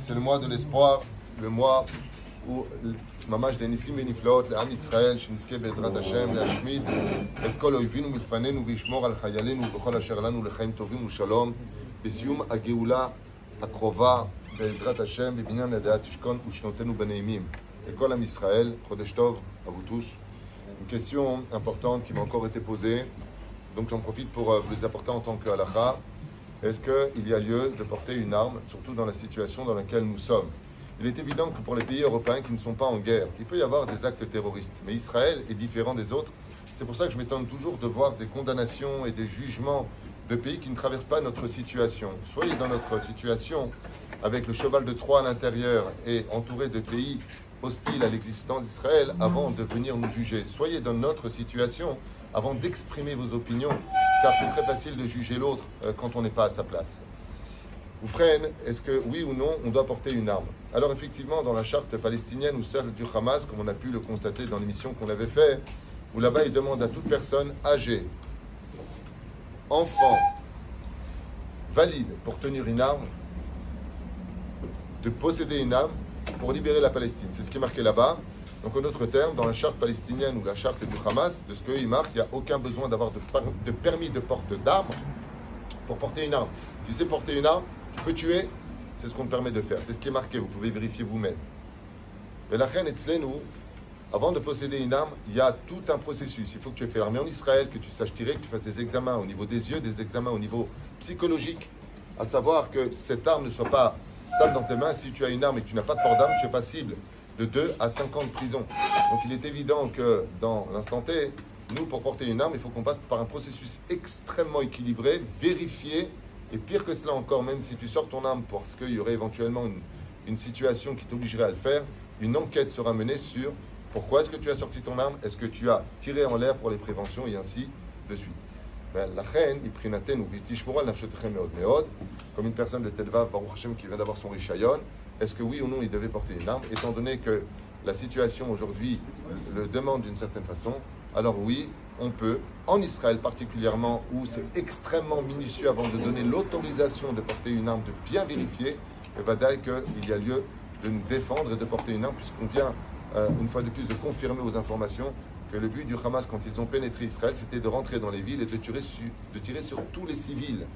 C'est le mois de l'espoir, le mois où ממש דניסים ונפלאות לעם ישראל, שנזכה בעזרת השם להשמיד את כל אויבינו מלפנינו וישמור על חיילינו ובכל אשר לנו לחיים טובים ושלום בסיום הגאולה הקרובה בעזרת השם בבניין הדעת תשכון ושנותינו בנעימים. לכל עם ישראל, חודש טוב, à vous tous. Une question importante qui m'a encore été posée, donc j'en profite pour euh, vous les apporter en tant que halakha. Est-ce qu'il y a lieu de porter une arme, surtout dans la situation dans laquelle nous sommes? Il est évident que pour les pays européens qui ne sont pas en guerre, il peut y avoir des actes terroristes. Mais Israël est différent des autres. C'est pour ça que je m'étonne toujours de voir des condamnations et des jugements de pays qui ne traversent pas notre situation. Soyez dans notre situation avec le cheval de Troie à l'intérieur et entouré de pays hostiles à l'existence d'Israël avant de venir nous juger. Soyez dans notre situation avant d'exprimer vos opinions, car c'est très facile de juger l'autre euh, quand on n'est pas à sa place. Ou frère, est-ce que oui ou non, on doit porter une arme? Alors effectivement, dans la charte palestinienne ou celle du Hamas, comme on a pu le constater dans l'émission qu'on avait fait, où là-bas il demande à toute personne âgée, enfant, valide pour tenir une arme, de posséder une arme pour libérer la Palestine. C'est ce qui est marqué là-bas. Donc en d'autres termes, dans la charte palestinienne ou la charte du Hamas, de ce qu'il marque, il n'y a aucun besoin d'avoir de, permis de porte d'armes pour porter une arme. Tu sais porter une arme, tu peux tuer, c'est ce qu'on te permet de faire. C'est ce qui est marqué, vous pouvez vérifier vous-même. Mais la reine nous, avant de posséder une arme, il y a tout un processus. Il faut que tu aies fait l'armée en Israël, que tu saches tirer, que tu fasses des examens au niveau des yeux, des examens au niveau psychologique, à savoir que cette arme ne soit pas stable dans tes mains. Si tu as une arme et que tu n'as pas de port d'arme, tu es passible de 2 à 5 ans de prison. Donc il est évident que dans l'instant T, nous, pour porter une arme, il faut qu'on passe par un processus extrêmement équilibré, vérifié et pire que cela encore, même si tu sors ton arme parce qu'il y aurait éventuellement une, situation qui t'obligerait à le faire, une enquête sera menée sur pourquoi est-ce que tu as sorti ton arme, est-ce que tu as tiré en l'air pour les préventions et ainsi de suite. Ben, la reine, comme une personne de Tedva, Baruch Hashem, qui vient d'avoir son richayon, est-ce que oui ou non il devait porter une arme, étant donné que la situation aujourd'hui le demande d'une certaine façon, alors oui, on peut, en Israël particulièrement, où c'est extrêmement minutieux avant de donner l'autorisation de porter une arme, de bien vérifier, et va qu'il y a lieu de nous défendre et de porter une arme, puisqu'on vient, euh, une fois de plus, de confirmer aux informations que le but du Hamas, quand ils ont pénétré Israël, c'était de rentrer dans les villes et de tirer sur tous les civils.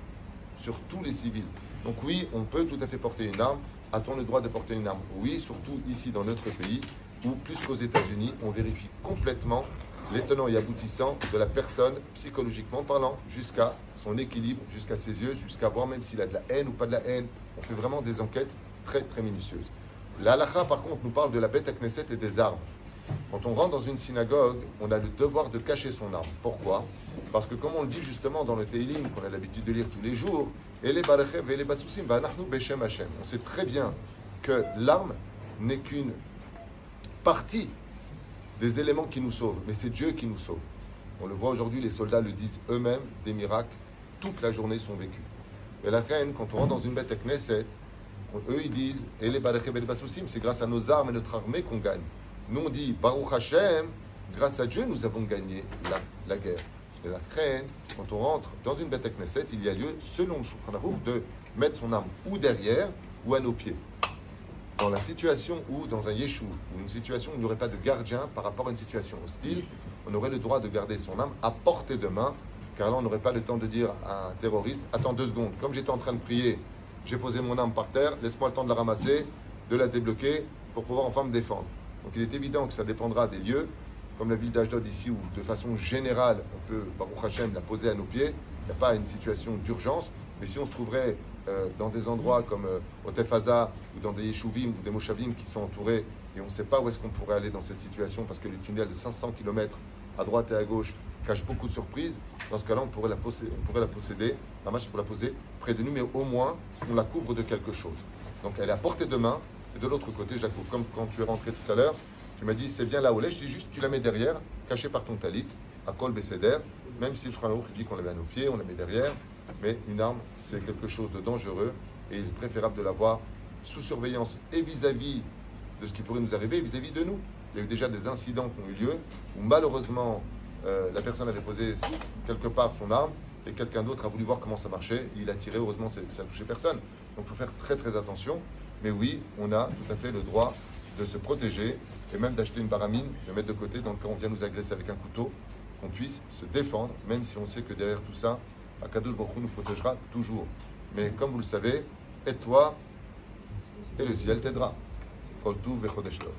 Sur tous les civils. Donc oui, on peut tout à fait porter une arme. A-t-on le droit de porter une arme? Oui, surtout ici dans notre pays, où plus qu'aux États-Unis, on vérifie complètement les et aboutissants de la personne, psychologiquement parlant, jusqu'à son équilibre, jusqu'à ses yeux, jusqu'à voir même s'il a de la haine ou pas de la haine. On fait vraiment des enquêtes très très minutieuses. La par contre, nous parle de la bête à Knesset et des armes. Quand on rentre dans une synagogue, on a le devoir de cacher son arme. Pourquoi? Parce que comme on le dit justement dans le Teilim, qu'on a l'habitude de lire tous les jours, et les et les Beshem Hashem. On sait très bien que l'arme n'est qu'une partie des éléments qui nous sauvent, mais c'est Dieu qui nous sauve. On le voit aujourd'hui, les soldats le disent eux-mêmes, des miracles, toute la journée sont vécus. Et la reine, quand on rentre dans une bête à Knesset, eux ils disent, et les c'est grâce à nos armes et notre armée qu'on gagne. Nous on dit, Baruch Hashem, grâce à Dieu nous avons gagné la, la guerre. Et la reine, quand on rentre dans une bête à Knesset, il y a lieu, selon le Shulchan de mettre son arme ou derrière ou à nos pieds dans la situation où, dans un yeshou, ou une situation où il n'y aurait pas de gardien par rapport à une situation hostile, on aurait le droit de garder son âme à portée de main, car là, on n'aurait pas le temps de dire à un terroriste Attends deux secondes, comme j'étais en train de prier, j'ai posé mon âme par terre, laisse-moi le temps de la ramasser, de la débloquer, pour pouvoir enfin me défendre. Donc il est évident que ça dépendra des lieux, comme la ville d'Ajdod ici, où de façon générale, on peut, Baruch Hashem, la poser à nos pieds. Il n'y a pas une situation d'urgence, mais si on se trouverait euh, dans des endroits comme euh, au Tefaza ou dans des Yeshuvim ou des Moshavim qui sont entourés et on ne sait pas où est-ce qu'on pourrait aller dans cette situation parce que le tunnel de 500 km à droite et à gauche cache beaucoup de surprises. Dans ce cas-là, on pourrait la posséder, on pourrait la posséder, la marche pour la poser près de nous, mais au moins on la couvre de quelque chose. Donc elle est à portée de main et de l'autre côté, couvre. Comme quand tu es rentré tout à l'heure, tu m'as dit c'est bien là où elle est, je dis juste tu la mets derrière, cachée par ton talit, à col Besséder, même si le Shulchan dit qu'on la met à nos pieds, on la met derrière, mais une arme, c'est quelque chose de dangereux et il est préférable de l'avoir sous surveillance et vis-à-vis de ce qui pourrait nous arriver vis-à-vis de nous. Il y a eu déjà des incidents qui ont eu lieu où malheureusement euh, la personne avait posé quelque part son arme et quelqu'un d'autre a voulu voir comment ça marchait, il a tiré, heureusement ça n'a touché personne. Donc il faut faire très très attention. Mais oui, on a tout à fait le droit de se protéger et même d'acheter une baramine, de mettre de côté dans le cas où on vient nous agresser avec un couteau, qu'on puisse se défendre, même si on sait que derrière tout ça, Akadosh Baruch nous protégera toujours. Mais comme vous le savez, aide-toi et le ciel t'aidera. Kol Tuv V'Chodesh Tov.